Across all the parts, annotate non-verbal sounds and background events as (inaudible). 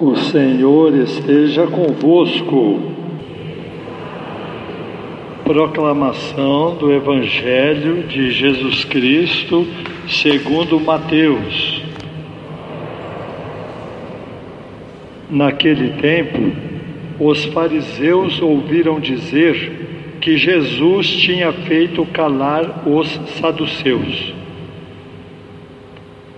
O Senhor esteja convosco. Proclamação do Evangelho de Jesus Cristo segundo Mateus. Naquele tempo, os fariseus ouviram dizer que Jesus tinha feito calar os saduceus.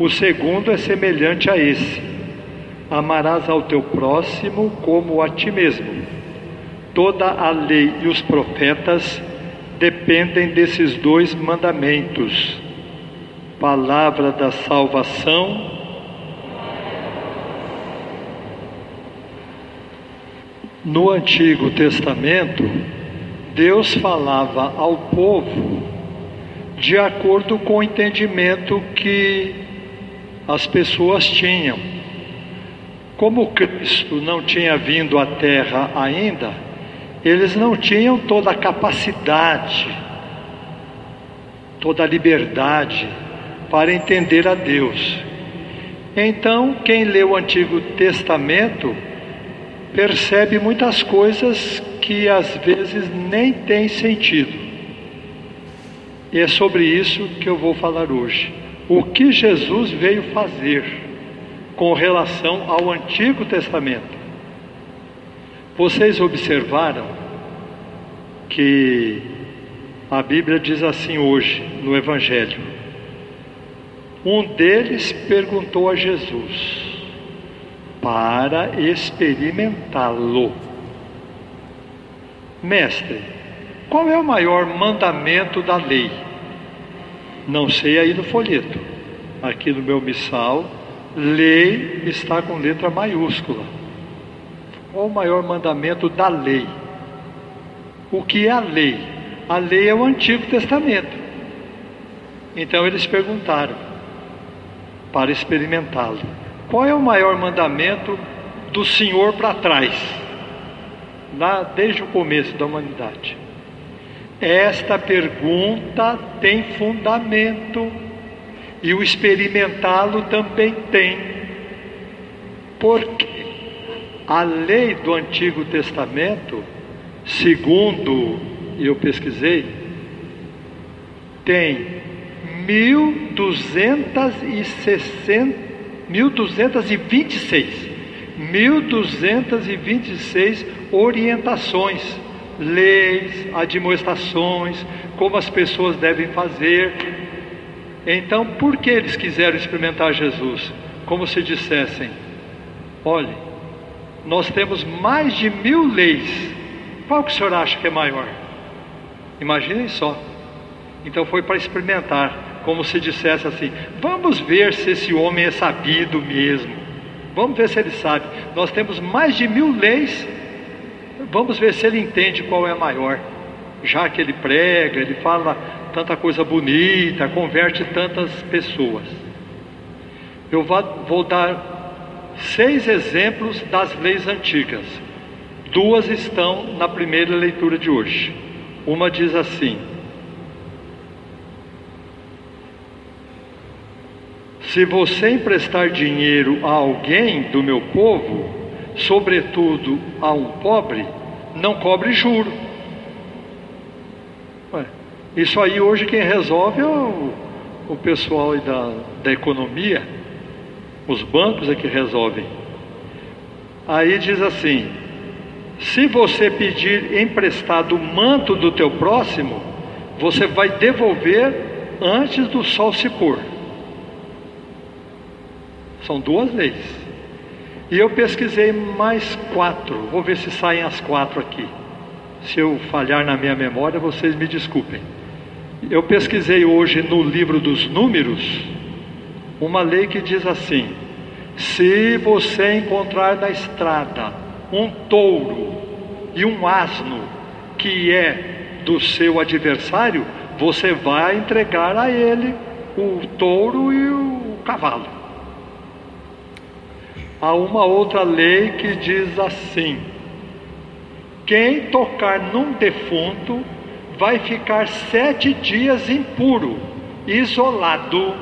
O segundo é semelhante a esse: amarás ao teu próximo como a ti mesmo. Toda a lei e os profetas dependem desses dois mandamentos. Palavra da salvação. No Antigo Testamento, Deus falava ao povo de acordo com o entendimento que as pessoas tinham. Como Cristo não tinha vindo à terra ainda, eles não tinham toda a capacidade, toda a liberdade para entender a Deus. Então, quem lê o Antigo Testamento percebe muitas coisas que às vezes nem têm sentido. E é sobre isso que eu vou falar hoje o que Jesus veio fazer com relação ao Antigo Testamento. Vocês observaram que a Bíblia diz assim hoje no Evangelho: um deles perguntou a Jesus para experimentá-lo: Mestre, qual é o maior mandamento da lei? Não sei aí no folheto. Aqui no meu missal, lei está com letra maiúscula. Qual o maior mandamento da lei? O que é a lei? A lei é o Antigo Testamento. Então eles perguntaram para experimentá-lo: qual é o maior mandamento do Senhor para trás, lá desde o começo da humanidade? Esta pergunta tem fundamento e o experimentá-lo também tem. Porque a lei do Antigo Testamento, segundo eu pesquisei, tem 1260 1226 1226 orientações leis, admoestações, como as pessoas devem fazer. Então, por que eles quiseram experimentar Jesus? Como se dissessem: olhe, nós temos mais de mil leis, qual que o senhor acha que é maior? Imaginem só. Então foi para experimentar, como se dissesse assim: vamos ver se esse homem é sabido mesmo. Vamos ver se ele sabe. Nós temos mais de mil leis Vamos ver se ele entende qual é maior. Já que ele prega, ele fala tanta coisa bonita, converte tantas pessoas. Eu vou dar seis exemplos das leis antigas. Duas estão na primeira leitura de hoje. Uma diz assim: Se você emprestar dinheiro a alguém do meu povo, sobretudo a um pobre, não cobre juro. Ué, isso aí hoje quem resolve é o, o pessoal da, da economia, os bancos é que resolvem. Aí diz assim: se você pedir emprestado o manto do teu próximo, você vai devolver antes do sol se pôr. São duas leis. E eu pesquisei mais quatro, vou ver se saem as quatro aqui. Se eu falhar na minha memória, vocês me desculpem. Eu pesquisei hoje no livro dos Números uma lei que diz assim: se você encontrar na estrada um touro e um asno que é do seu adversário, você vai entregar a ele o touro e o cavalo. Há uma outra lei que diz assim: quem tocar num defunto vai ficar sete dias impuro, isolado.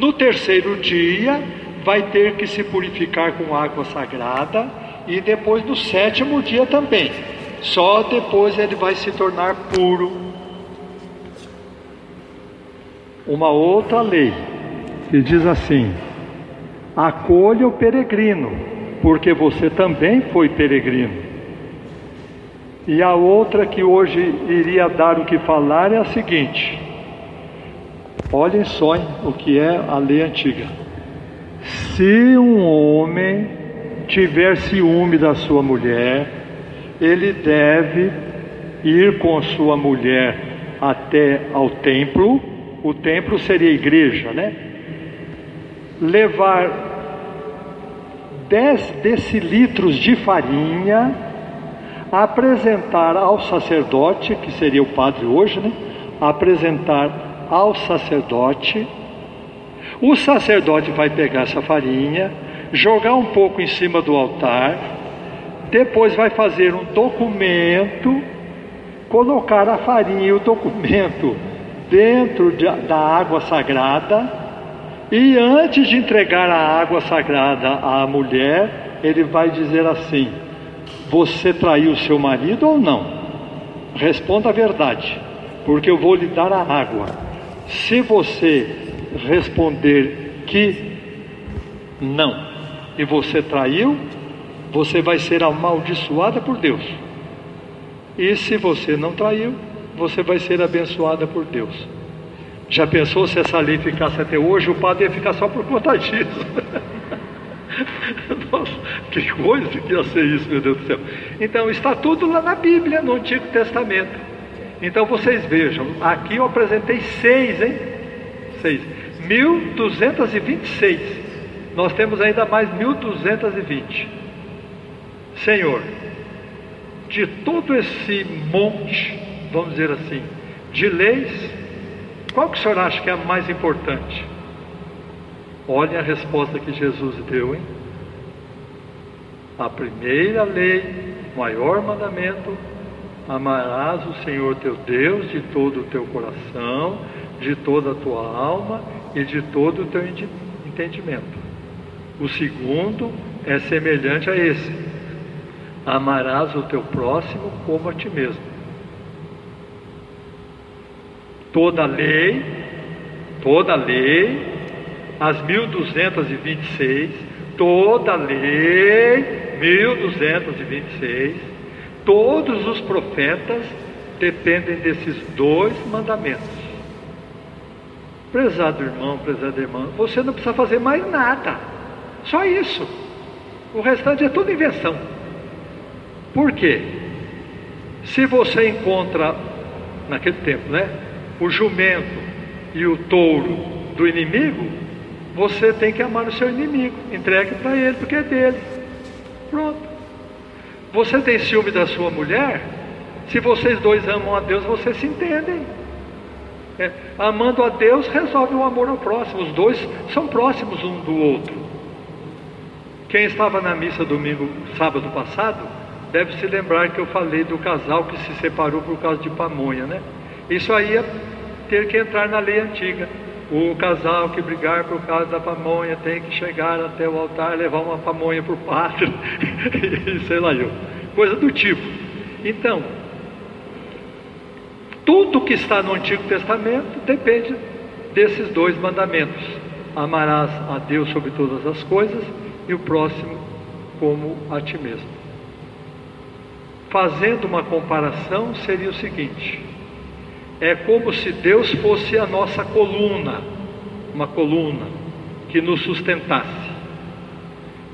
No terceiro dia, vai ter que se purificar com água sagrada, e depois no sétimo dia também. Só depois ele vai se tornar puro. Uma outra lei que diz assim: acolha o peregrino, porque você também foi peregrino. E a outra que hoje iria dar o que falar é a seguinte: olhem só o que é a lei antiga. Se um homem tiver ciúme da sua mulher, ele deve ir com sua mulher até ao templo. O templo seria a igreja, né? Levar 10 decilitros de farinha apresentar ao sacerdote, que seria o padre hoje, né? Apresentar ao sacerdote. O sacerdote vai pegar essa farinha, jogar um pouco em cima do altar, depois vai fazer um documento, colocar a farinha e o documento dentro de, da água sagrada, e antes de entregar a água sagrada à mulher, ele vai dizer assim: você traiu seu marido ou não? Responda a verdade, porque eu vou lhe dar a água. Se você responder que não, e você traiu, você vai ser amaldiçoada por Deus. E se você não traiu, você vai ser abençoada por Deus. Já pensou se essa lei ficasse até hoje? O padre ia ficar só por conta disso. (laughs) Nossa, que coisa que ia ser isso, meu Deus do céu. Então, está tudo lá na Bíblia, no Antigo Testamento. Então, vocês vejam, aqui eu apresentei seis, hein? Seis. 1226. Nós temos ainda mais 1220. Senhor, de todo esse monte, vamos dizer assim, de leis, qual que o senhor acha que é a mais importante? Olhem a resposta que Jesus deu, hein? A primeira lei, maior mandamento, amarás o Senhor teu Deus de todo o teu coração, de toda a tua alma e de todo o teu entendimento. O segundo é semelhante a esse: amarás o teu próximo como a ti mesmo. Toda lei, toda lei, as 1226, toda lei 1226, todos os profetas dependem desses dois mandamentos. Prezado irmão, prezada irmã, você não precisa fazer mais nada, só isso. O restante é tudo invenção. Por quê? Se você encontra, naquele tempo, né, o jumento e o touro do inimigo, você tem que amar o seu inimigo, entregue para ele, porque é dele. Pronto. Você tem ciúme da sua mulher? Se vocês dois amam a Deus, vocês se entendem. É, amando a Deus resolve o amor ao próximo. Os dois são próximos um do outro. Quem estava na missa domingo, sábado passado, deve se lembrar que eu falei do casal que se separou por causa de pamonha, né? Isso aí ia ter que entrar na lei antiga. O casal que brigar por causa da pamonha tem que chegar até o altar, levar uma pamonha por pátrio, (laughs) e sei lá eu, coisa do tipo. Então, tudo que está no Antigo Testamento depende desses dois mandamentos: amarás a Deus sobre todas as coisas e o próximo como a ti mesmo. Fazendo uma comparação, seria o seguinte: é como se Deus fosse a nossa coluna, uma coluna que nos sustentasse.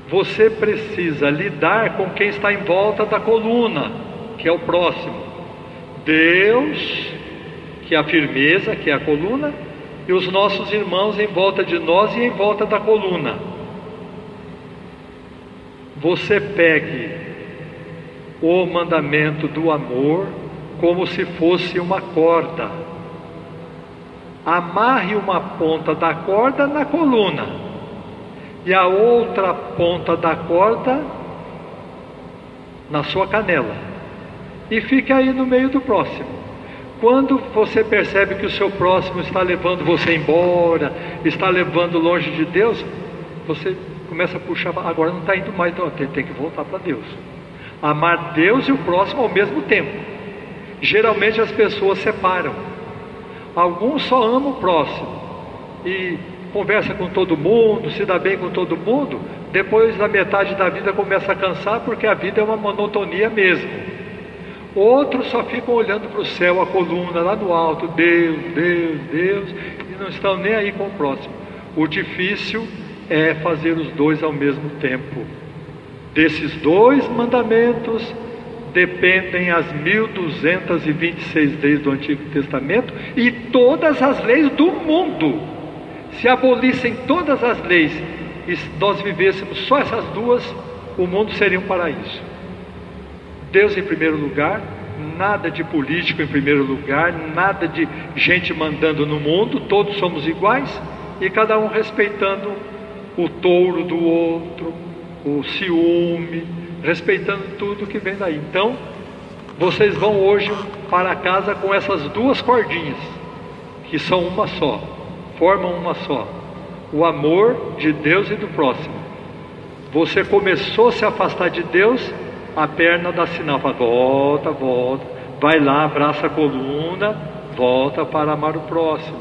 Você precisa lidar com quem está em volta da coluna, que é o próximo. Deus, que é a firmeza, que é a coluna, e os nossos irmãos em volta de nós e em volta da coluna. Você pegue o mandamento do amor como se fosse uma corda. Amarre uma ponta da corda na coluna e a outra ponta da corda na sua canela. E fique aí no meio do próximo. Quando você percebe que o seu próximo está levando você embora, está levando longe de Deus, você começa a puxar, agora não está indo mais, então tem, tem que voltar para Deus. Amar Deus e o próximo ao mesmo tempo. Geralmente as pessoas separam. Alguns só amam o próximo e conversa com todo mundo, se dá bem com todo mundo, depois da metade da vida começa a cansar porque a vida é uma monotonia mesmo. Outros só ficam olhando para o céu, a coluna lá no alto, Deus, Deus, Deus, e não estão nem aí com o próximo. O difícil é fazer os dois ao mesmo tempo. Desses dois mandamentos dependem as 1226 leis do Antigo Testamento e todas as leis do mundo. Se abolissem todas as leis e nós vivêssemos só essas duas, o mundo seria um paraíso. Deus em primeiro lugar, nada de político em primeiro lugar, nada de gente mandando no mundo, todos somos iguais e cada um respeitando o touro do outro, o ciúme, respeitando tudo que vem daí. Então, vocês vão hoje para casa com essas duas cordinhas, que são uma só, formam uma só o amor de Deus e do próximo. Você começou a se afastar de Deus, a perna dá sinal, fala, volta, volta, vai lá, abraça a coluna, volta para amar o próximo.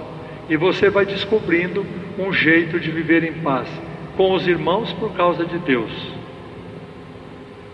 E você vai descobrindo um jeito de viver em paz com os irmãos por causa de Deus.